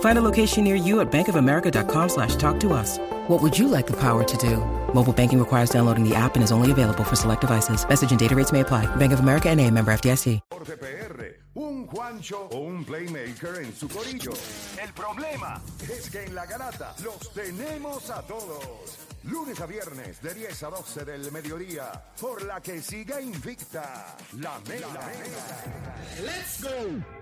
Find a location near you at bankofamerica.com slash talk to us. What would you like the power to do? Mobile banking requires downloading the app and is only available for select devices. Message and data rates may apply. Bank of America and a member FDIC. Jorge PR, un Juancho o un playmaker en su corillo. El problema es que en la garata los tenemos a todos. Lunes a viernes de 10 a 12 del mediodía, por la que siga invicta la mega. Let's go.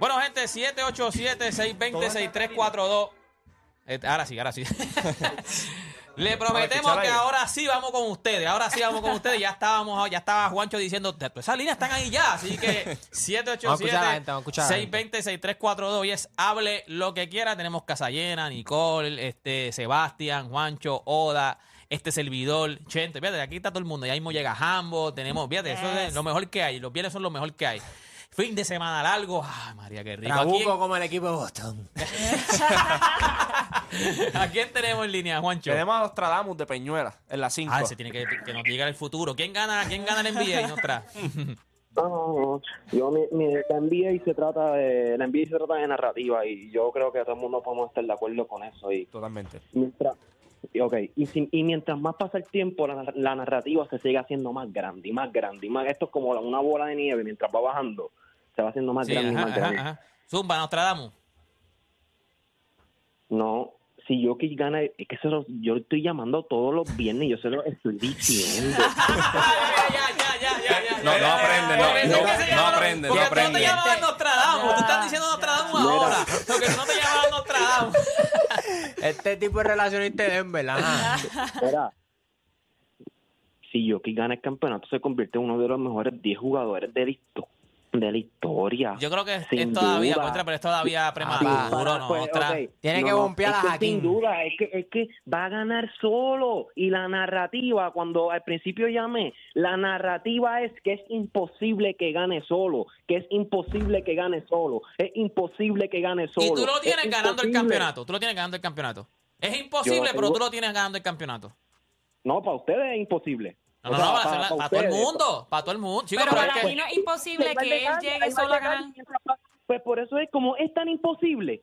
Bueno, gente, 787-620-6342. Eh, Ahora sí, ahora sí. Le prometemos que ahora sí vamos con ustedes. Ahora sí vamos con ustedes. Ya estábamos, ya estaba Juancho diciendo, esas líneas están ahí ya. Así que 787-620-6342. Y es hable lo que quiera. Tenemos Casa Llena, Nicole, este, Sebastián, Juancho, Oda este servidor, Chente, fíjate, aquí está todo el mundo, ya mismo llega Jambo, tenemos, fíjate, eso es lo mejor que hay, los viernes son lo mejor que hay. Fin de semana largo, ay María, qué rico. ¿A quién, Trabuco como el equipo de Boston. ¿A quién tenemos en línea, Juancho? Tenemos a Nostradamus de Peñuela en la 5. Ah, se tiene que, que nos diga el futuro. ¿Quién gana, quién gana el NBA? No tra- No, no, no. Yo, mi, mi, la NBA se trata de, la NBA se trata de narrativa y yo creo que todo el mundo podemos estar de acuerdo con eso. Y Totalmente. mientras, y okay, y, si- y mientras más pasa el tiempo, la, la narrativa se sigue haciendo más grande y más grande y más. Esto es como una bola de nieve, mientras va bajando, se va haciendo más Sí, grande y ajá, más ajá, grande. ajá. Zumba, Nostradamus. No, si Jokic gana, es que se lo- yo lo estoy llamando todos los viernes, yo se lo estoy diciendo. ya, ya, ya, ya, ya, ya. No, no aprende, no, no, es que no aprende, no porque tú no aprende. te llamabas Nostradamus, tú estás diciendo Nostradamus ahora. Porque tú no te llamabas Nostradamus. Este tipo de relacionista de Denver. Mira, si Jokic gana el campeonato, se convierte en uno de los mejores 10 jugadores de la, de la historia. Yo creo que es, es todavía, contra, pero es todavía prematuro, Para- pues. Tiene que bombear es a que. Sin duda, es que, es que va a ganar solo. Y la narrativa, cuando al principio llamé, la narrativa es que es imposible que gane solo. Que es imposible que gane solo. Es imposible que gane solo. Y tú lo Es tienes ganando el campeonato. Tú lo tienes ganando el campeonato. Es imposible, Yo- pero tú lo tienes ganando el campeonato. No, para ustedes es imposible. No, no, no, para, para- para para todo el mundo. Para todo el mundo. Chico, Pero para mí no es imposible va que él llegue solo a ganar. Pues por eso es como es tan imposible.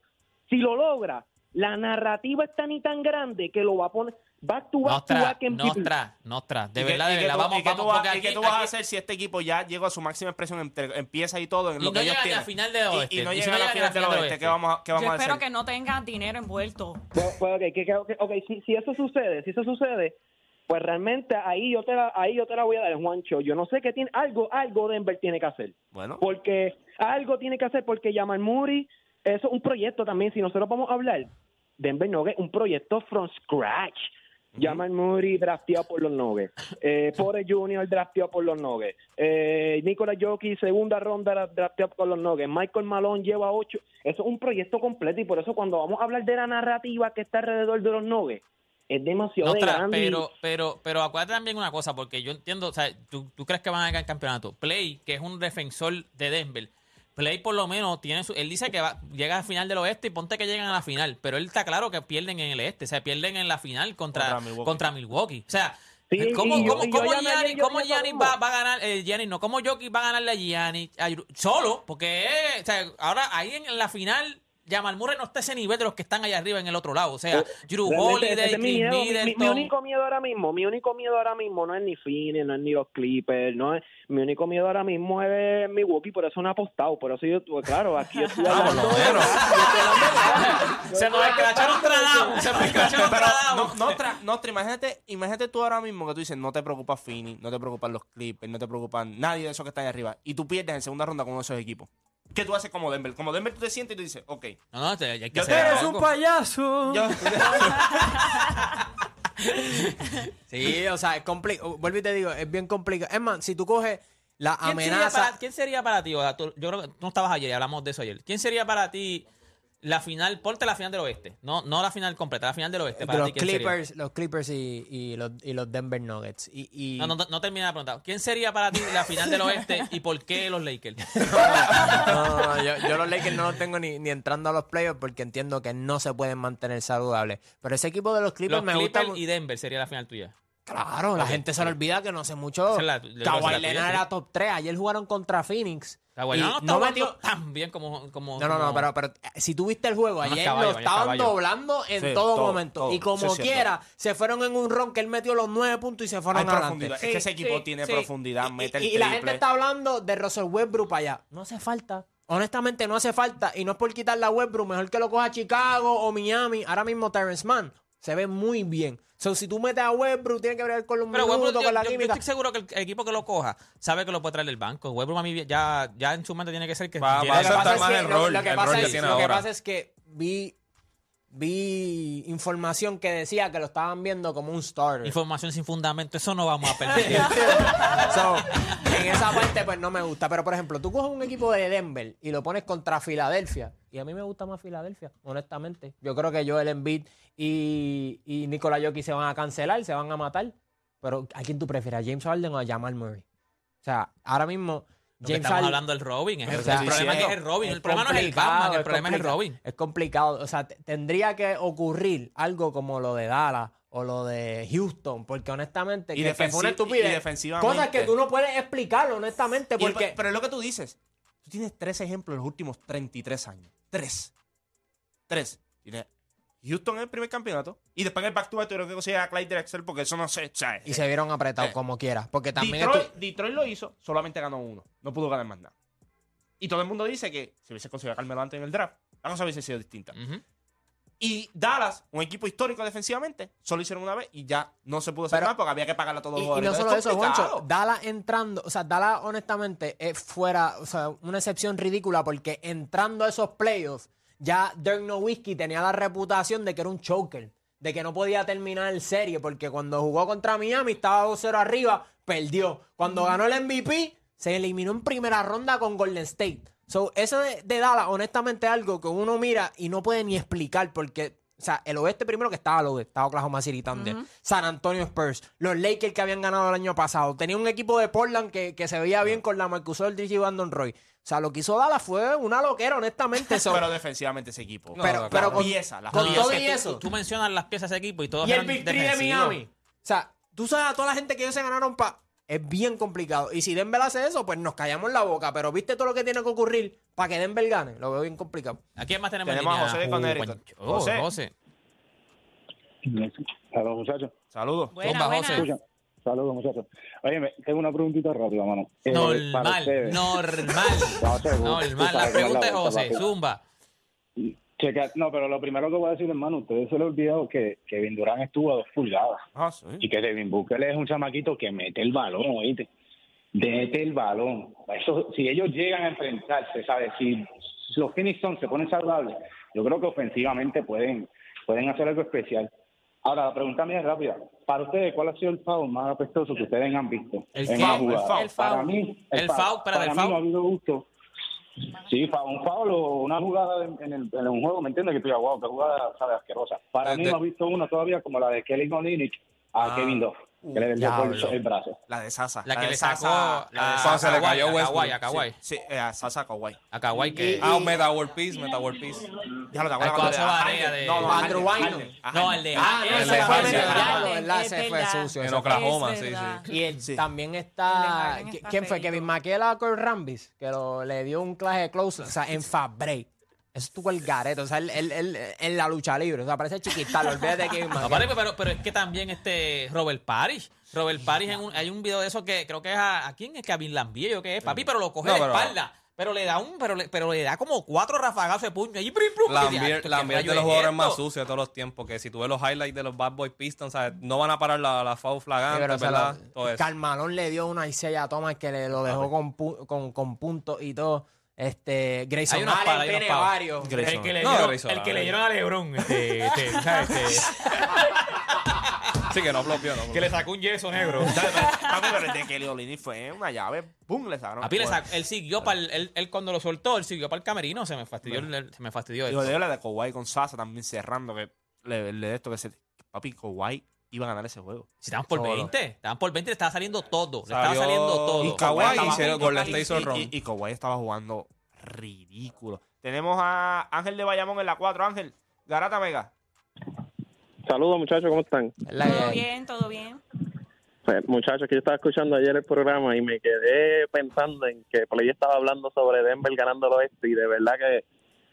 Si lo logra, la narrativa es tan y tan grande que lo va a poner back to back to Nostra, back en Nostra, Nostra. De ¿Y qué- verdad, de qué verdad. tú- Vamos, y qué tú vas- porque ¿Y qué aquí- tú vas a hacer si este equipo ya llegó a su máxima expresión, entre- empieza y todo en Y lo no que ellos tienen? final oeste. Y, y no Y si llega a la final del oeste, oeste. ¿qué vamos a, qué Yo vamos a espero hacer? que no tenga dinero envuelto. Pues, pues, ok, que- que- ok, ok, si, si eso sucede, si eso sucede, pues realmente ahí yo te la, ahí yo te la voy a dar, Juancho. Yo no sé qué tiene, algo, algo Denver tiene que hacer. Bueno, Porque algo tiene que hacer, porque Jamal Murray, eso es un proyecto también, si nosotros vamos a hablar, Denver Nuggets, un proyecto from scratch. Jamal Murray drafteado por los Nuggets. Eh, Porter Jr. drafteado por los Nuggets. Eh, Nikola Jokic, segunda ronda dra- drafteado por los Nuggets. Michael Malone lleva ocho. Eso es un proyecto completo y por eso cuando vamos a hablar de la narrativa que está alrededor de los Nuggets, es demasiado grande. pero, pero, pero acuérdate también una cosa, porque yo entiendo, o sea, tú, tú crees que van a ganar el campeonato. Play, que es un defensor de Denver, Play por lo menos tiene su, él dice que va, llega al final del oeste y ponte que llegan a la final, pero él está claro que pierden en el este, o sea, pierden en la final contra, Contra Milwaukee. contra Milwaukee. O sea, Sí, ¿cómo, yo- cómo, yo cómo yo cómo mismo. va, va a ganar, eh, Giannis no, cómo Jokic va a ganarle a Uru- solo? Porque, eh, o sea, ahora ahí en la final Jamal Murray no está a ese nivel de los que están allá arriba en el otro lado. O sea, Drew Realmente, ese Holiday, es mi, Chris miedo. Mi- mi, único miedo ahora mismo, mi único miedo ahora mismo no es ni Phoenix, no es ni los Clippers, no es, mi único miedo ahora mismo es Milwaukee, por eso no he apostado, por eso yo, pues, claro, aquí estoy Ah, hablando. Se nos escracharon Tradam. Se nos escracharon Tradam. no, Nostra, Nostra, imagínate, imagínate tú ahora mismo que tú dices, no te preocupa Fini, no te preocupan los Clippers, no te preocupan nadie de esos que están ahí arriba. Y tú pierdes en segunda ronda con uno de esos equipos. ¿Qué tú haces como Denver? Como Denver tú te sientes y tú dices, ok. No, no, te- hay que Yo hacer te- ¡Eres algo. un payaso! Yo, Sí, o sea, es complicado. Vuelvo y te digo, es bien complicado. Es más, si tú coges la ¿Quién sería, amenaza. para, quién sería para ti? Tú- yo creo que tú no estabas ayer y hablamos de eso ayer. ¿Quién sería para ti la final? Ponte la final del oeste. No, no la final completa, la final del oeste. Para los ti, ¿quién sería? Clippers, los Clippers y, y los, y los Denver Nuggets. Y, y- No, no, no termina de preguntar. ¿Quién sería para ti la final del oeste y por qué los Lakers? No, no, no, yo, yo los Lakers no los tengo ni, ni entrando a los playoffs porque entiendo que no se pueden mantener saludables. Pero ese equipo de los Clippers Los me gusta. Clippers y Denver sería la final tuya. Claro, la gente se le olvida que no hace mucho. La- Kawhi la Leonard era top 3. Ayer jugaron contra Phoenix. Y Leonard no, no está metió. tan bien como... como No, no, no, pero, pero eh, si tú viste el juego, ayer caballo, lo es estaban caballo. doblando en Sí, todo, todo, momento. todo. Y como quiera, se fueron en un ron que él metió los nueve puntos y se hay fueron adelante. profundidad. Es Sí, que ese equipo sí, tiene sí. profundidad, mete el Y, y la gente está hablando de Russell Westbrook para allá. No hace falta. Honestamente, no hace falta. Y no es por quitarle a Westbrook. Mejor que lo coja Chicago o Miami. Ahora mismo Terrence Mann se ve muy bien. So, si tú metes a Westbrook, tiene que ver con los Pero minutos, Westbrook, yo, con la yo- yo química. estoy seguro que el equipo que lo coja sabe que lo puede traer del banco. Westbrook a mí ya, ya en su mente tiene que ser que... Va- va a a la Lo que aceptar más el rol, lo que pasa es que vi, vi información que decía que lo estaban viendo como un starter. Información sin fundamento, eso no vamos a perder. So, en esa parte pues no me gusta. Pero por ejemplo, tú coges un equipo de Denver y lo pones contra Filadelfia. Y a mí me gusta más Filadelfia, honestamente. Yo creo que Joel Embiid y, y Nikola Jokic se van a cancelar, se van a matar. Pero ¿a quién tú prefieres? ¿A James Harden o a Jamal Murray? O sea, ahora mismo Lo que James estamos hablando del Robin. Es el, O sea, el problema sí, es que es el Robin. el problema no es el Batman, el problema es el. Robin. Es complicado. O sea, te- tendría que ocurrir algo como lo de Dallas o lo de Houston, porque honestamente Y que, que fue una defensi- estupidez. y defensivamente. Cosas que tú no puedes explicar, honestamente, el- porque pero es lo que tú dices. Tú tienes tres ejemplos en los últimos 33 años. Tres. Tres. Tienes Houston en el primer campeonato. Y después en el back to back creo que consigue a Clyde Drexler porque eso no sé. o sea, y se vieron apretados Eh, como quiera, porque también Detroit, Detroit lo hizo, solamente ganó uno. No pudo ganar más nada. Y todo el mundo dice que si hubiese conseguido a Carmelo antes en el draft, la cosa hubiese sido distinta. Y Dallas, un equipo histórico defensivamente, solo hicieron una vez y ya no se pudo hacer Pero- más porque había que pagarle a todos y, los y no jugadores. solo Es eso. Juancho, Dallas entrando, o sea, Dallas honestamente es fuera, o sea, una excepción ridícula porque entrando a esos playoffs, ya Dirk Nowitzki tenía la reputación de que era un choker, de que no podía terminar el serie, porque cuando jugó contra Miami estaba 2-0 arriba, perdió. Cuando ganó el MVP, se eliminó en primera ronda con Golden State. So, eso de, de Dallas, honestamente, es algo que uno mira y no puede ni explicar, porque, o sea, el oeste primero que estaba lo de, estaba Oklahoma City Thunder, San Antonio Spurs, los Lakers que habían ganado el año pasado, tenía un equipo de Portland que, que se veía bien con la Marcus Aldridge y Brandon Roy. O sea, lo que hizo Dallas fue una loquera, honestamente. Pero defensivamente ese equipo. pero, pero con, piezas, las con piezas. todo y tú- eso. Tú, mencionas las piezas de ese equipo y todos y el Big Three de. Miami. O sea, tú sabes a toda la gente que ellos se ganaron para... Es bien complicado. Y si Denver hace eso, pues nos callamos la boca. Pero viste todo lo que tiene que ocurrir para que Denver gane. Lo veo bien complicado. ¿A quién más tenemos, en Tenemos a? José de Connecticut. Juancho. Oh, José. José. Saludos, muchachos. Saludos. Buena. José. Saludos, muchachos. Oye, tengo una preguntita rápida, mano. Eh, Normal, normal. Normal. La pregunta es José. Zumba. Checa- no, pero lo primero que voy a decir, hermano, ustedes se les ha olvidado que Kevin Durant estuvo a dos pulgadas Ah, sí. y que Devin Booker es un chamaquito que mete el balón, oíste. Mete el balón. Eso, si ellos llegan a enfrentarse, ¿sabes? Si, los Phoenix Suns se ponen saludables, yo creo que ofensivamente pueden, pueden hacer algo especial. Ahora, la pregunta mía es rápida. Para ustedes, ¿cuál ha sido el foul más apestoso que ustedes han visto El en El foul. El foul. Para mí, El foul, espérate, para el mí foul. no ha habido gusto. Sí, un foul o una jugada en, en el, en un juego, ¿me entiendes? Que tú digas, wow, qué jugada, sabe, asquerosa. Para Eh, mí no he visto una todavía como la de Kelly Olynyk a Ah. Kevin Dove, que le desvió por el, diablo. el brazo. La de Sasa. La que de le sacó Sasa, la de Sasa. le Kawhi, cayó a Westbrook. Kawhi, a Kawhi. Sí, eh, a Sasa Kawhi. A Kawhi que... Ah, un Meta World Peace, Meta World Peace. Ya lo barea de- No, no, Andrew No, el de... Ah, no, el ese de fue ¿verdad? Es Ese fue sucio. En Oklahoma, sí, sí. Y también está. Harden ¿qui- está ¿Quién fue? Kevin McHale a Cole Rambis, que lo- le dio un clase de close, o sea, en Fabre. Eso estuvo el gareto. O sea, él, él- él- en la lucha libre. O sea, parece chiquitalo. Olvídate de que No, vale, pero, pero es que también este Robert Parrish. Robert Parrish, en un- hay un video de eso que creo que es a, ¿a quién es que a Bin Lambie, que es, papi, pero lo coge No, de pero- espalda. Pero le da un, pero le, pero le da como cuatro rafagazos de puño. Y y Lambier, ¿qué Lambier de los es jugadores esto? más sucios de todos los tiempos. Que si tú ves los highlights de los Bad Boy Pistons, ¿sabes? no van a parar la, la foul Sí, flagante, pero se ¿verdad? lo- Todo eso. Carmalón le dio una Isaiah a Thomas que le lo dejó con, pu- con, con puntos y todo. Este, Grayson Hay Allen unas tiene varios. Grayson. El que le No, dieron, Grayson, el que a le dieron a Lebron, este, este, ¿sabes? Este, Sí, que no bloqueó, no que bloqueó. le sacó un yeso negro. Papi, pero el de Kelly Olini fue una llave. ¡Pum! Le sacaron. Papi, le sacó- él siguió para el, él, él cuando lo soltó, él siguió para el camerino, se me fastidió, el- se me fastidió Y eso. lo de la de Kawhi con Sasa también cerrando. Que le, le de esto que se. Papi, Kawhi iba a ganar ese juego. Si estaban por Solo. 20, estaban por 20, le estaba saliendo todo, le estaba Salió- saliendo todo. Y Kawhi estaba- hicieron- y- State hizo y- ron. Y, y Kawhi estaba jugando ridículo. Tenemos a Ángel de Bayamón en la 4. Ángel, Garata Mega. Saludos, muchachos, ¿cómo están? La- Todo bien, todo bien. Pues, muchachos, que yo estaba escuchando ayer el programa y me quedé pensando en que Play estaba hablando sobre Denver ganando el oeste y de verdad que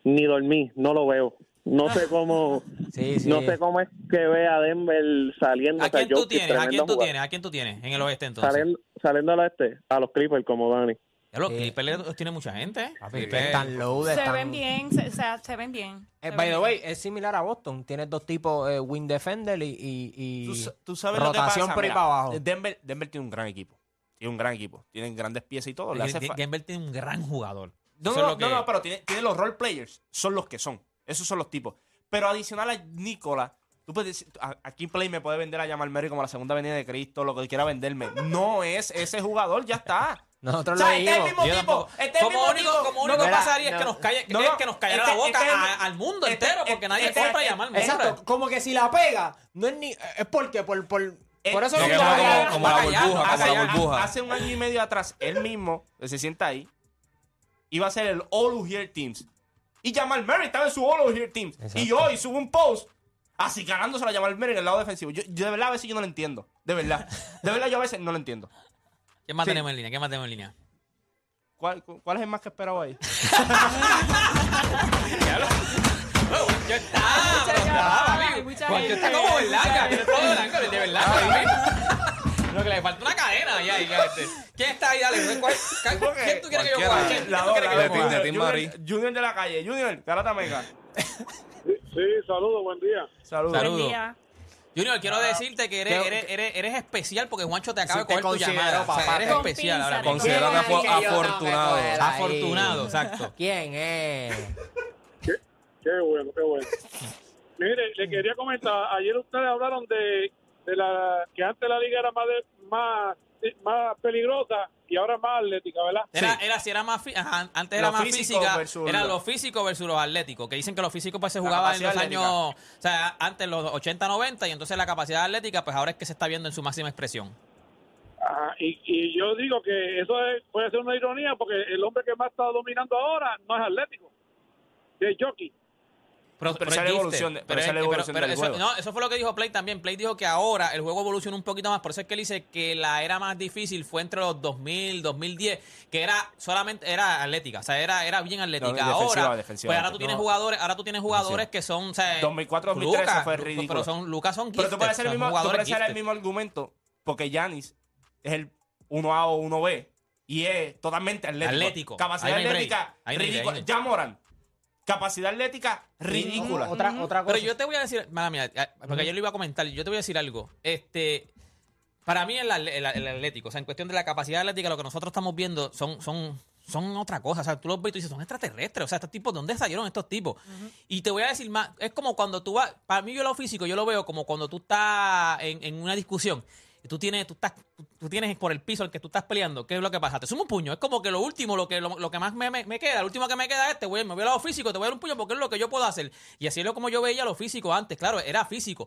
ni dormí, no lo veo. No sé cómo, Sí, sí. no sé cómo es que ve a Denver saliendo. ¿A o sea, quién tú Jokic, tienes? ¿A quién tú tienes? ¿A quién tú tienes en el oeste entonces? Saliendo, saliendo al oeste, a los Clippers como Dani. Ya los Sí. Clippers tiene mucha gente. ¿eh? Están loaded, Se ven bien, se, o sea, se ven bien. Eh, se by ven the bien. way, es similar a Boston. Tienes dos tipos, eh, win defender y, y, y Tú, sa- tú sabes lo que rotación pasa. por ahí para abajo. Denver, Denver tiene un gran equipo. Tiene un gran equipo. Tienen grandes piezas y todo. Le hace fa- Denver tiene un gran jugador. No, no, no, que- no, pero tiene, tiene los role players. Son los que son. Esos son los tipos. Pero adicional a Nicola, tú puedes decir, a- aquí Play me puede vender a Jamal Murray como la segunda venida de Cristo, lo que quiera venderme. No es ese jugador, ya está. Nosotros O sea, lo este es el mismo Yo tipo. Este es el como mismo único, tipo. como No, único no, pasaría es no. que nos, calle, No, es que nos callara este- la boca este- a- al mundo este- entero, porque este- nadie este- compra este- Murray. Exacto, como que si la pega, no es ni. Es porque, por, por, por eso Eh, no que como- como la burbuja, como la burbuja. Hace un año y medio atrás, él mismo que se sienta ahí, iba a ser el All Here Teams. Y Jamal Murray estaba en su All Who Here Teams. Exacto. Y hoy sube un post así ganándose a Jamal Murray en el lado defensivo. Yo, yo de verdad a veces yo no lo entiendo. De verdad. De verdad yo a veces no lo entiendo. ¿Quién más Sí. tenemos en línea? ¿Quién más tenemos en línea? ¿Cuál, cuál es el más que esperaba ahí? Yo está, mucha pero gente, está, hay papi. Lo que le falta una cadena ya. ya, este. ¿Quién está ahí? Dale, ¿cuál- ¿quién tú quieres que yo La tú quieres que yo Junior, de la calle. Junior, Garata Mega. Sí, saludos, buen día. Saludos. Buen día. Junior, quiero decirte que eres, ¿Qué- eres, eres, eres especial porque Juancho te acaba de coger tu llamada. O sea, papá. eres Con especial ahora pinza, mismo. Considera ¿Quién es que el fue que yo tengo que afortunado. Afortunado, exacto. ¿Quién es? Qué bueno, qué bueno. Mire, le quería comentar, ayer ustedes hablaron de, de la que antes la liga era más de, más más peligrosa y ahora es más atlética, ¿verdad? Era, era, si era más fi- ajá, antes era Lo más físico física, versus era lo- lo físico versus los atléticos, que dicen que lo físico pues se jugaba en los años, o sea, antes los 80, 90 y entonces la capacidad atlética pues ahora es que se está viendo en su máxima expresión. Ajá, y, y yo digo que eso es- puede ser una ironía porque el hombre que más está dominando ahora no es atlético, es jockey. Pero, esa es la gifted. evolución de- pero Pero esa es la evolución del eso, juego. No, eso fue lo que dijo Play también. Play dijo que ahora el juego evoluciona un poquito más. Por eso es que él dice que la era más difícil fue entre los 2000, 2010, que era solamente era atlética, o sea, era, era bien atlética. No, defensiva, ahora, defensiva. pues ahora tú tienes No. jugadores, ahora tú tienes jugadores que son, o sea, 2004, 2013 Lucas, fue ridículo. Pero son Lucas son Pero tú gifted, puedes hacer el mismo, tú puedes hacer el gifted. mismo argumento porque Yanis es el 1A o 1B y es totalmente atlético. Atlético. Capacidad atlética ridícula. Ya Moran. Capacidad atlética ridícula. Otra, otra cosa. Pero yo te voy a decir, mala mía, porque yo lo iba a comentar, yo te voy a decir algo. Este, para mí el, el- el atlético, o sea, en cuestión de la capacidad atlética, lo que nosotros estamos viendo son, son, son otra cosa. O sea, tú los ves y tú dices, son extraterrestres. O sea, estos tipos, ¿de dónde salieron estos tipos? Y te voy a decir más, es como cuando tú vas, para mí yo lo físico, yo lo veo como cuando tú estás en, en una discusión. Y tú tienes, tú estás, tú tienes por el piso el que tú estás peleando, ¿qué es lo que pasa? Te sumo un puño. Es como que lo último, lo que, lo, lo que más me, me- queda, lo último que me queda es, te voy, me voy al lado físico, te voy a dar un puño porque es lo que yo puedo hacer. Y así es como yo veía lo físico antes, claro, era físico.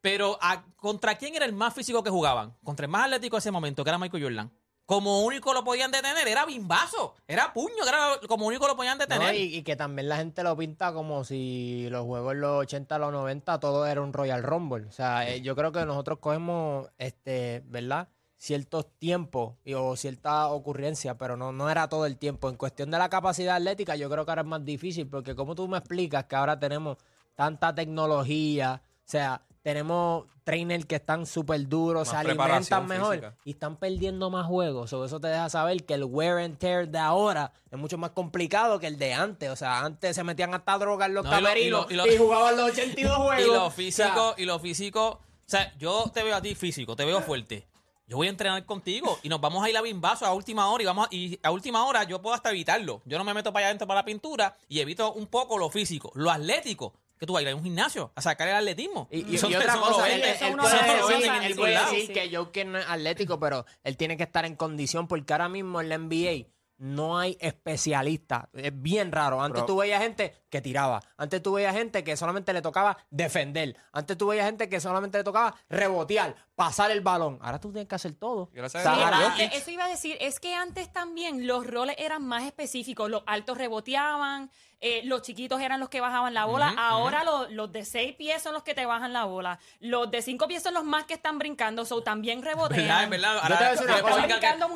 Pero ¿a- ¿contra quién era el más físico que jugaban? Contra el más atlético de ese momento, que era Michael Jordan. Como único lo podían detener, era bimbazo, era puño, era como único lo podían No, detener. y, y que también la gente lo pinta como si los juegos en los 80, los 90, todo era un Royal Rumble. O sea, eh, yo creo que nosotros cogemos, este, ¿verdad? ciertos tiempos y- o cierta ocurrencia, pero no, no era todo el tiempo. En cuestión de la capacidad atlética, yo creo que ahora es más difícil, porque como tú me explicas que ahora tenemos tanta tecnología, o sea, tenemos trainers que están súper duros, Más se alimentan mejor física. y están perdiendo más juegos. O eso te deja saber que el wear and tear de ahora es mucho más complicado que el de antes. O sea, antes se metían hasta drogas los No, y lo- y camerinos lo- y, jugaban los 82 juegos. Y lo O sea, físico, y lo físico. O sea, yo te veo a ti físico, te veo fuerte. Yo voy a entrenar contigo y nos vamos a ir a bimbazo a última hora y vamos a, y a última hora yo puedo hasta evitarlo. Yo no me meto para allá adentro para la pintura y evito un poco lo físico, lo atlético. Que tú vas a ir a un gimnasio a sacar el atletismo. Y, y- Eso- y otra cosa, él, él él puede decir Sí. que Jokic no es atlético, pero él tiene que estar en condición porque ahora mismo en la NBA no hay especialistas. Es bien raro. Antes Pero- tú veías gente que tiraba. Antes tú veías gente que solamente le tocaba defender. Antes tú veías gente que solamente le tocaba rebotear, pasar el balón. Ahora tú tienes que hacer todo. Gracias ahora- Antes- eso iba a decir, es que antes también los roles eran más específicos. Los altos reboteaban, eh, los chiquitos eran los que bajaban la bola. Ahora los, los de seis pies son los que te bajan la bola. Los de cinco pies son los más que están brincando. So, también rebotean. ¿Verdad? Es verdad. Yo Ahora, te voy a decir tú una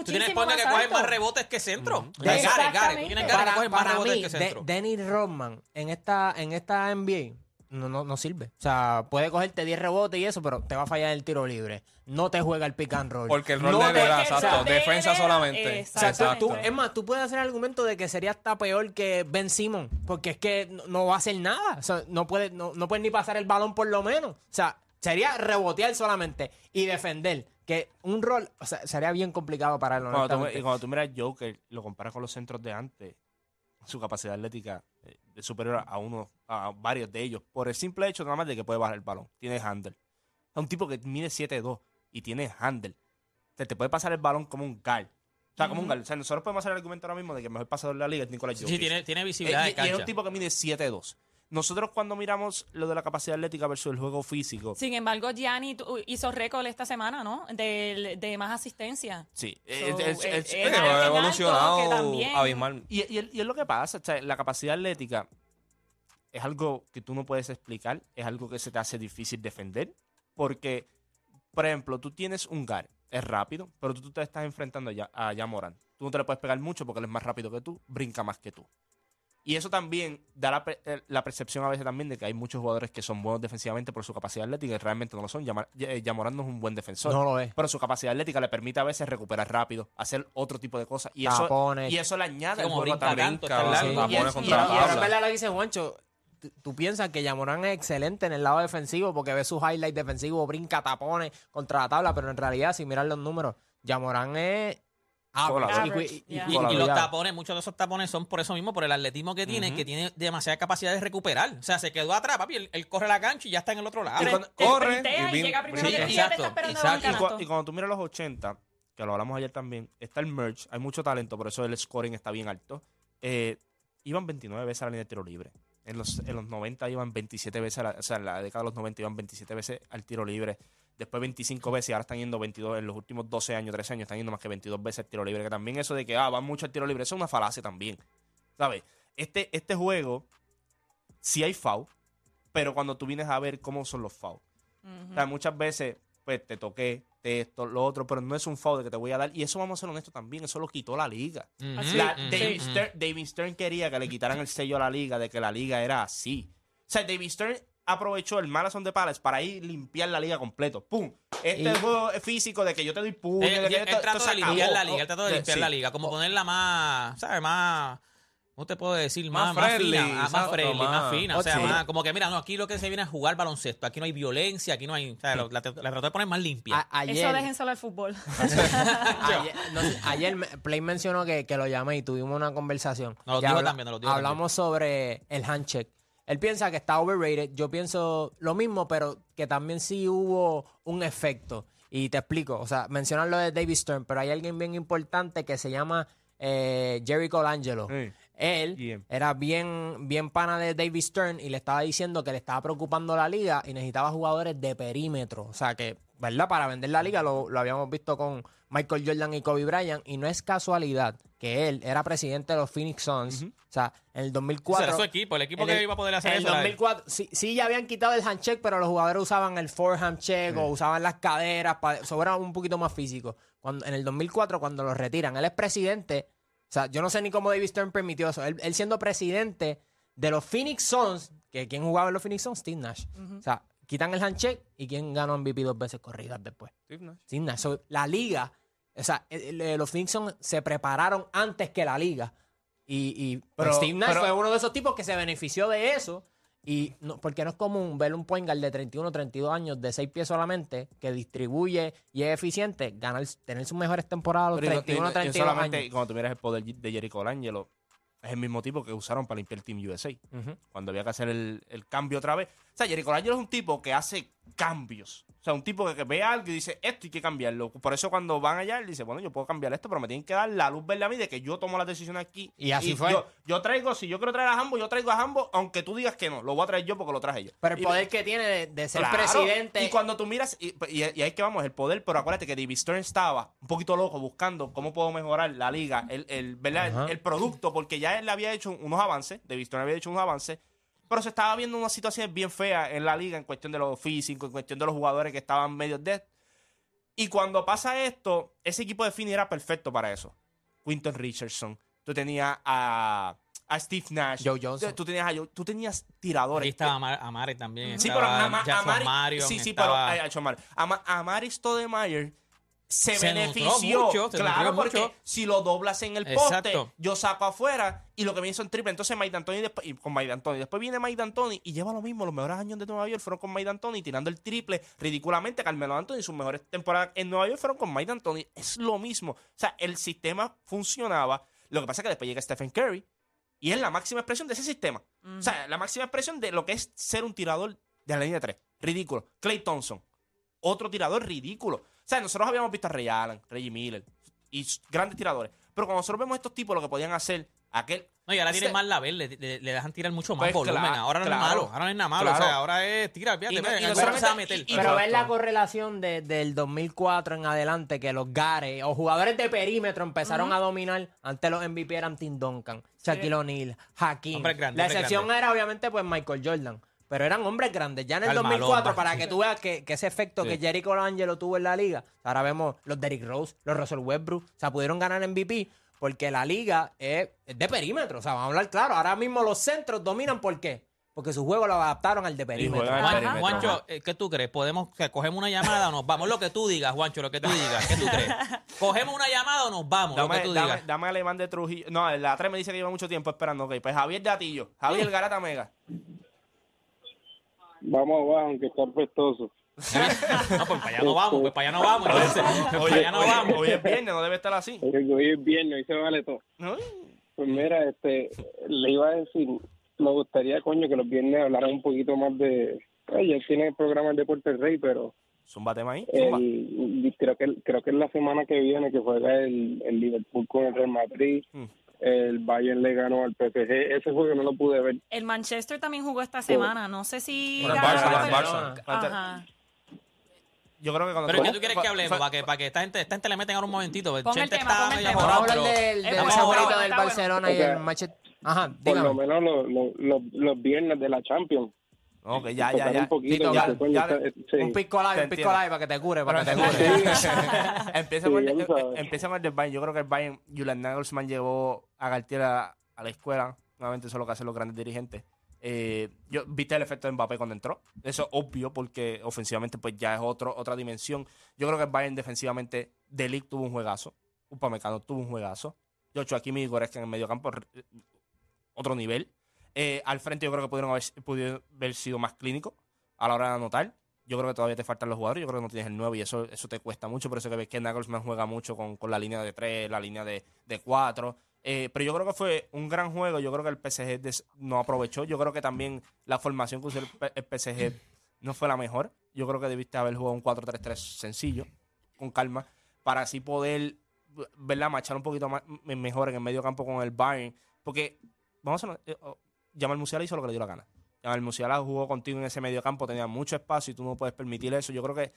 tienes que- tienes que más coge alto. más rebotes que centro. Mm. Gare, Gare. Tú tienes que para, coge más rebotes mí, que De- centro. Dennis Rodman en esta, en esta NBA no, no, no sirve. O sea, puede cogerte 10 rebotes y eso, pero te va a fallar el tiro libre. No te juega el pick and roll. Porque el rol No de verdad, exacto. Defensa solamente. O sea, tú- Exactamente. tú- es más, tú puedes hacer el argumento de que sería hasta peor que Ben Simon, porque es que no, no va a hacer nada. O sea, no puede, no, no puede ni pasar el balón por lo menos. O sea, sería rebotear solamente y defender. Que un rol, o sea, sería bien complicado para él. Cuando tú, y cuando tú miras Joker, lo comparas con los centros de antes, su capacidad atlética eh, es superior a uno, a varios de ellos, por el simple hecho nada más de que puede bajar el balón. Tiene handle. Es un tipo que mide 7'2 y tiene handle. O sea, te puede pasar el balón como un guard. O sea, como un guard. O sea, nosotros podemos hacer el argumento ahora mismo de que el mejor pasador de la liga es Nicolás Jokic. Sí, tiene, tiene Eh, visibilidad y, de y es cancha. un tipo que mide 7'2. Nosotros cuando miramos lo de la capacidad atlética versus el juego físico, Sin embargo, Gianni tu- hizo récord esta semana, ¿no? De, de más asistencia. sí. So, es- es- eh, es- eh, algo ha evolucionado abismal. Y, y- y es lo que pasa, o sea, la capacidad atlética es algo que tú no puedes explicar, es algo que se te hace difícil defender, porque, por ejemplo, tú tienes un guard, es rápido, pero tú, tú te estás enfrentando a, Ya- a Yamoran. Tú no te le puedes pegar mucho porque él es más rápido que tú, brinca más que tú. Y eso también da la, eh, la percepción a veces también de que hay muchos jugadores que son buenos defensivamente por su capacidad atlética y realmente no lo son. Eh, Yamoran no es un buen defensor no lo es. pero su capacidad atlética le permite a veces recuperar rápido, hacer otro tipo de cosas. Y eso, Tapones. y eso le añade como brinca también. Y- verdad lo que dice Juancho. tú- piensas que Yamorán es excelente en el lado defensivo porque ve sus highlights defensivos, brinca tapones contra la tabla, pero en realidad, si miras los números, Yamorán es average. Colador. Y- y- y- Yeah. Y, y- y los tapones, muchos de esos tapones son por eso mismo, por el atletismo que tiene, que tiene demasiada capacidad de recuperar. O sea, se quedó atrás, papi, él, él corre la cancha y ya está en el otro lado. Y cuando- Te corre y llega primero sí, que exacto, está el cu- y cuando tú miras los 80, que lo hablamos ayer también, está el merge, hay mucho talento, por eso el scoring está bien alto. Eh, iban 29 veces a la línea de tiro libre. En los, en los 90 iban 27 veces, a la- o sea, en la década de los 90 iban 27 veces al tiro libre. Después 25 veces y ahora están yendo 22, en los últimos 12 años, 13 años, están yendo más que 22 veces al tiro libre. Que también eso de que, ah, van mucho al tiro libre, eso es una falacia también. ¿Sabes? Este, este juego, sí hay foul, pero cuando tú vienes a ver cómo son los fouls. O sea, muchas veces, pues te toqué, esto, lo otro, pero no es un foul de que te voy a dar. Y eso vamos a ser honestos también, eso lo quitó la liga. La-. Stern, David Stern quería que le quitaran el sello a la liga de que la liga era así. O sea, David Stern aprovechó el Marathon de Palace para ir limpiar la liga completo. ¡Pum! Este Y- es juego físico de que yo te doy puño. Él esto- trató esto se de limpiar acabó. la liga, él trató de limpiar sí. la liga, como ponerla más, ¿sabes? Más, ¿cómo te puedo decir? Más, Más más, friendly, fina, más, friendly, más, más- fina. O sea, Sí. más, como que mira, no, aquí lo que se viene a jugar baloncesto, aquí no hay violencia, aquí no hay, o sea, lo- la, la trató de poner más limpia. A- ayer, Eso déjenselo al fútbol. ayer, no Play mencionó que, que lo llamé y tuvimos una conversación. Nos lo dijo también, nos lo dijo Hablamos sobre el handshake. Él piensa que está overrated. Yo pienso lo mismo, pero que también sí hubo un efecto. Y te explico. O sea, mencionan lo de David Stern, pero hay alguien bien importante que se llama eh, Jerry Colangelo. Sí. Él Bien. era bien, bien pana de David Stern y le estaba diciendo que le estaba preocupando la liga y necesitaba jugadores de perímetro. O sea que, ¿verdad? Para vender la liga lo, lo habíamos visto con Michael Jordan y Kobe Bryant. Y no es casualidad que él era presidente de los Phoenix Suns. O sea, en el Ese 2004. era su equipo, el equipo en que el- iba a poder hacer en el eso. era él. 2004, sí, sí, ya habían quitado el handshake, pero los jugadores usaban el forehand check o usaban las caderas, para, eso era un poquito más físico. Cuando, en el 2004, cuando lo retiran, él es presidente. O sea, yo no sé ni cómo David Stern permitió eso. Él, él siendo presidente de los Phoenix Suns, que ¿quién jugaba en los Phoenix Suns? Steve Nash. O sea, quitan el handshake y ¿quién ganó MVP dos veces corridas después? Steve Nash. Steve Nash. So, la liga, o sea, el- el- los Suns se prepararon antes que la liga. Y, y Pero- Steve Nash pero- fue uno de esos tipos que se benefició de eso. Y no, porque no es común ver un point guard de 31 32 años, de 6 pies solamente, que distribuye y es eficiente, ganar, tener sus mejores temporadas a los Pero y- 31 y- y 32 solamente años. cuando tú miras el poder de Jericho Colangelo, es el mismo tipo que usaron para limpiar el Team USA. Cuando había que hacer el, el cambio otra vez. O sea, Jericho Colangelo es un tipo que hace cambios. O sea, un tipo que, ve algo y dice, esto hay que cambiarlo. Por eso cuando van allá, él dice, bueno, yo puedo cambiar esto, pero me tienen que dar la luz verde a mí de que yo tomo las decisiones aquí. Y así fue. Yo, yo traigo, si yo quiero traer a Hambo, yo traigo a Hambo, aunque tú digas que no, lo voy a traer yo porque lo traje yo. Pero el Y- poder que tiene de, de ser Claro, presidente. Y cuando tú miras, y, y, y ahí que vamos, el poder, pero acuérdate que David Stern estaba un poquito loco buscando cómo puedo mejorar la liga, el, el, ¿verdad? el producto, porque ya él había hecho unos avances, David Stern había hecho unos avances, pero se estaba viendo unas situaciones bien feas en la liga en cuestión de los físicos, en cuestión de los jugadores que estaban medio dead. Y cuando pasa esto, ese equipo de Finney era perfecto para eso. Quinton Richardson, tú tenías a, a Steve Nash, Joe Johnson. tú tenías, a Joe- tú tenías tiradores. Ahí estaba Amar- Amare también. Sí, estaba pero Ama- Amari, Marion, sí, sí, estaba- pero Amari Stoudemire se, Se benefició, nutrió mucho, se claro, porque mucho. si lo doblas en el poste, Exacto. yo saco afuera y lo que viene son triple. Entonces Mike D'Antoni después, y con Mike D'Antoni, después viene Mike D'Antoni y lleva lo mismo. Los mejores años de Nueva York fueron con Mike D'Antoni tirando el triple ridículamente. Carmelo Anthony sus mejores temporadas en Nueva York fueron con Mike D'Antoni. Es lo mismo. O sea, el sistema funcionaba. Lo que pasa es que después llega Stephen Curry y es la máxima expresión de ese sistema. O sea, la máxima expresión de lo que es ser un tirador de la línea de tres. Ridículo. Clay Thompson. Otro tirador ridículo. O sea, nosotros habíamos visto a Ray Allen, Reggie Miller y grandes tiradores. Pero cuando nosotros vemos estos tipos, lo que podían hacer, aquel. No, y ahora tiene Ese- más la verde, le, le- le dejan tirar mucho más Pues volumen. claro, ahora no claro. es malo, ahora no es nada malo. O sea, ahora es tira, fíjate, Y no- y no a meter. y- Pero ver la correlación de- del 2004 en adelante que los Gare o jugadores de perímetro empezaron a dominar. Antes los MVP eran Tim Duncan, Shaquille O'Neal, Hakim. La excepción era obviamente pues Michael Jordan. Pero eran hombres grandes. Ya en el Karl 2004, Malone, para que tú veas que, que ese efecto que Jerry Colangelo tuvo en la liga, ahora vemos los Derrick Rose, los Russell Westbrook, o sea, pudieron ganar MVP porque la liga es, es de perímetro. O sea, vamos a hablar claro. Ahora mismo los centros dominan, ¿por qué? Porque su juego lo adaptaron al de perímetro. Juan-. Juancho, eh, ¿qué tú crees? ¿Podemos, que cogemos una llamada o nos vamos? Lo que tú digas, Juancho, lo que tú digas. ¿Qué tú crees? ¿Cogemos una llamada o nos vamos? lo que Dame, tú dame, digas. dame alemán de Trujillo. No, la 3 me dice que lleva mucho tiempo esperando. Ok, pues Javier Datillo. Javier Garata Mega. Vamos abajo, aunque está festoso. No, pues para allá no vamos, pues para allá no vamos. Entonces, pues para allá no hoy, vamos. hoy es viernes, no debe estar así. Hoy hoy es viernes, hoy se vale todo. ¿No? Pues mira, este, le iba a decir, me gustaría, coño, que los viernes hablaran un poquito más de... Ay, ya tiene el programa el Deporte Rey, pero Zumba tema ahí. Zumba. el, y creo que creo que es la semana que viene que juega el, el Liverpool con el Real Madrid. Mm. El Bayern le ganó al PSG. Ese juego no lo pude ver. El Manchester también jugó esta semana. No sé si. Ganó, Barça, Barça. Ajá. Yo creo que cuando Pero ¿qué tú quieres que hablemos? Para que, para que esta gente, esta gente le metan ahora un momentito. Pon el Chente tema, está pon el medio tema. Vamos a del, del bueno, favorito del bueno. Barcelona y el Manchester. Ajá, Por lo menos los, los, los, los viernes de la Champions. Ok, ya, ya, ya. un poquito, coño, Ya, está- sí. Un pisco live, un pisco live para que te cure, para que te cure. empieza, Sí, ya el, sabes. empieza con el del Bayern. Yo creo que el Bayern, Julian Nagelsmann llevó a Galtier a, a la escuela. Nuevamente eso es lo que hacen los grandes dirigentes. Eh, yo viste el efecto de Mbappé cuando entró. Eso es obvio porque ofensivamente pues ya es otro, otra dimensión. Yo creo que el Bayern defensivamente, Delic tuvo un juegazo. Upamecano tuvo un juegazo. Yocho Hakimi y Goretzka en el medio campo, r- otro nivel. Eh, al frente yo creo que pudieron haber, sido más clínicos a la hora de anotar. Yo creo que todavía te faltan los jugadores. Yo creo que no tienes el 9 y eso, eso te cuesta mucho. Por eso que ves que Nagelsmann juega mucho con, con la línea de 3, la línea de, de 4. Eh, pero yo creo que fue un gran juego. Yo creo que el PSG no aprovechó. Yo creo que también la formación que usó el, el PSG no fue la mejor. Yo creo que debiste haber jugado un 4-3-3 sencillo, con calma, para así poder verla machar un poquito más, mejor en el medio campo con el Bayern. Porque, vamos a eh, oh, Jamal Musiala hizo lo que le dio la gana. Jamal Musiala jugó contigo en ese medio campo, tenía mucho espacio y tú no puedes permitir eso. Yo creo que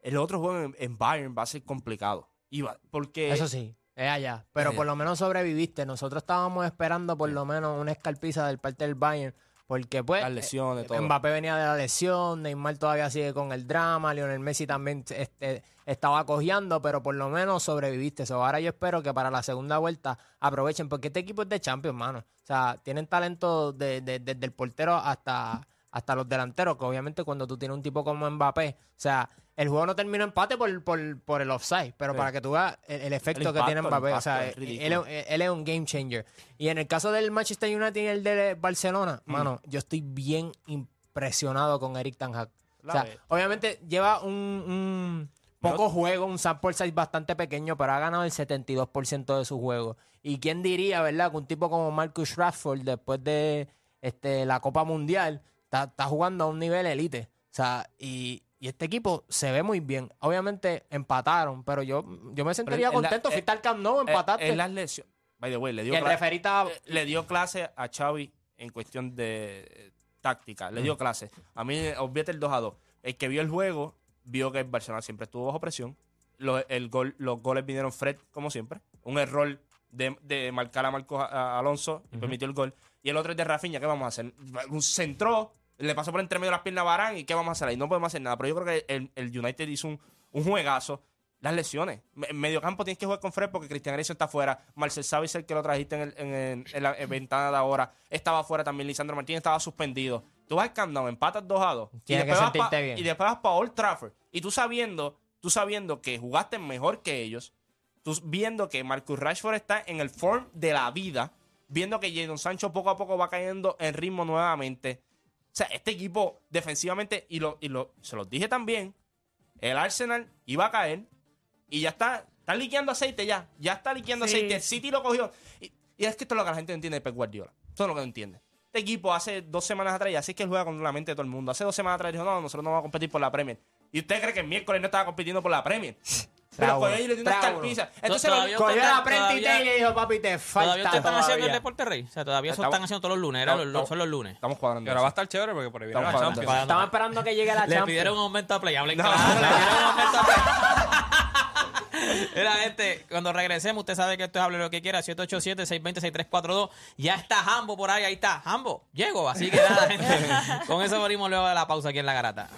el otro juego en, en Bayern va a ser complicado. Y va- porque Eso sí. Es allá. Pero allá. por lo menos sobreviviste. Nosotros estábamos esperando por lo menos una escalpiza del parte del Bayern. Porque pues Las lesiones, eh, todo. Mbappé venía de la lesión, Neymar todavía sigue con el drama, Lionel Messi también este, estaba cojeando, pero por lo menos sobreviviste. So, ahora yo espero que para la segunda vuelta aprovechen, porque este equipo es de Champions, mano. O sea, tienen talento de- de- desde el portero hasta, hasta los delanteros, que obviamente cuando tú tienes un tipo como Mbappé, o sea, el juego no terminó empate por, por, por el offside, pero Sí. para que tú veas el, el efecto El que tiene Mbappé, o sea, él, es- él es un game changer. Y en el caso del Manchester United y el de Barcelona, Mm. mano, yo estoy bien impresionado con Eric Ten Hag. O sea, obviamente lleva un, un poco juego, un sample size bastante pequeño, pero ha ganado el 72% de su juego. Y quién diría, ¿verdad? Que un tipo como Marcus Rashford, después de este, la Copa Mundial, está, está jugando a un nivel elite. O sea, y, y este equipo se ve muy bien. Obviamente empataron, pero yo, yo me sentiría en la- contento. eh, Fuiste al Camp Nou, empataste. En las lesiones. By the way, le dio, el eh, le dio clase a Xavi en cuestión de eh, táctica. Le dio clase. A mí, eh, olvídate el 2 a 2. El que vio el juego, vio que el Barcelona siempre estuvo bajo presión. Lo- el gol, los goles vinieron Fred, como siempre. Un error de, de marcar a Marcos a- a Alonso y permitió el gol. Y el otro es de Rafinha. ¿Qué vamos a hacer? Un centró, le pasó por entre medio de las piernas a Barán y ¿qué vamos a hacer ahí? No podemos hacer nada. Pero yo creo que el, el United hizo un, un juegazo. Las lesiones. En medio campo tienes que jugar con Fred porque Cristian Eriksen está fuera. Marcel Savic, el que lo trajiste en, el- en el- en la en ventana de ahora, estaba fuera también. Lisandro Martínez estaba suspendido. Tú vas al Camp Nou, empatas 2 a 2. Y después, vas pa- bien. y después vas para Old Trafford. Y tú sabiendo, tú sabiendo que jugaste mejor que ellos, tú viendo que Marcus Rashford está en el form de la vida, viendo que Jadon Sancho poco a poco va cayendo en ritmo nuevamente. O sea, este equipo defensivamente, y, lo, y lo, se los dije también, el Arsenal iba a caer y ya está, está liqueando aceite ya, ya está liqueando Sí. aceite. El City lo cogió. Y, y es que esto es lo que la gente no entiende de Pep Guardiola. Esto es lo que no entiende. Este equipo hace dos semanas atrás, y así es que él juega con la mente de todo el mundo. Hace dos semanas atrás dijo, no, nosotros no vamos a competir por la Premier. ¿Y usted cree que el miércoles no estaba compitiendo por la Premier? Pero cogió y le dio una Bravo. escarpiza. Entonces, Todavía lo- Cogió la frente y te dijo, papi, te falta Todavía están haciendo el deporte rey. O sea, todavía eso están haciendo todos los lunes. Son los lunes. estamos cuadrando. Ahora va a estar chévere porque por ahí viene Estamos la. Champions. Estamos esperando que llegue la Le Champions. pidieron un aumento a play. Hablen claro. Le pidieron un aumento a play. Mira, gente, cuando regresemos, usted sabe que esto es hable lo que quiera. 787-620-6342. Ya está Hambo por ahí. Ahí está. Hambo, llego. Así que nada, gente. Con eso venimos luego de la pausa aquí en La Garata.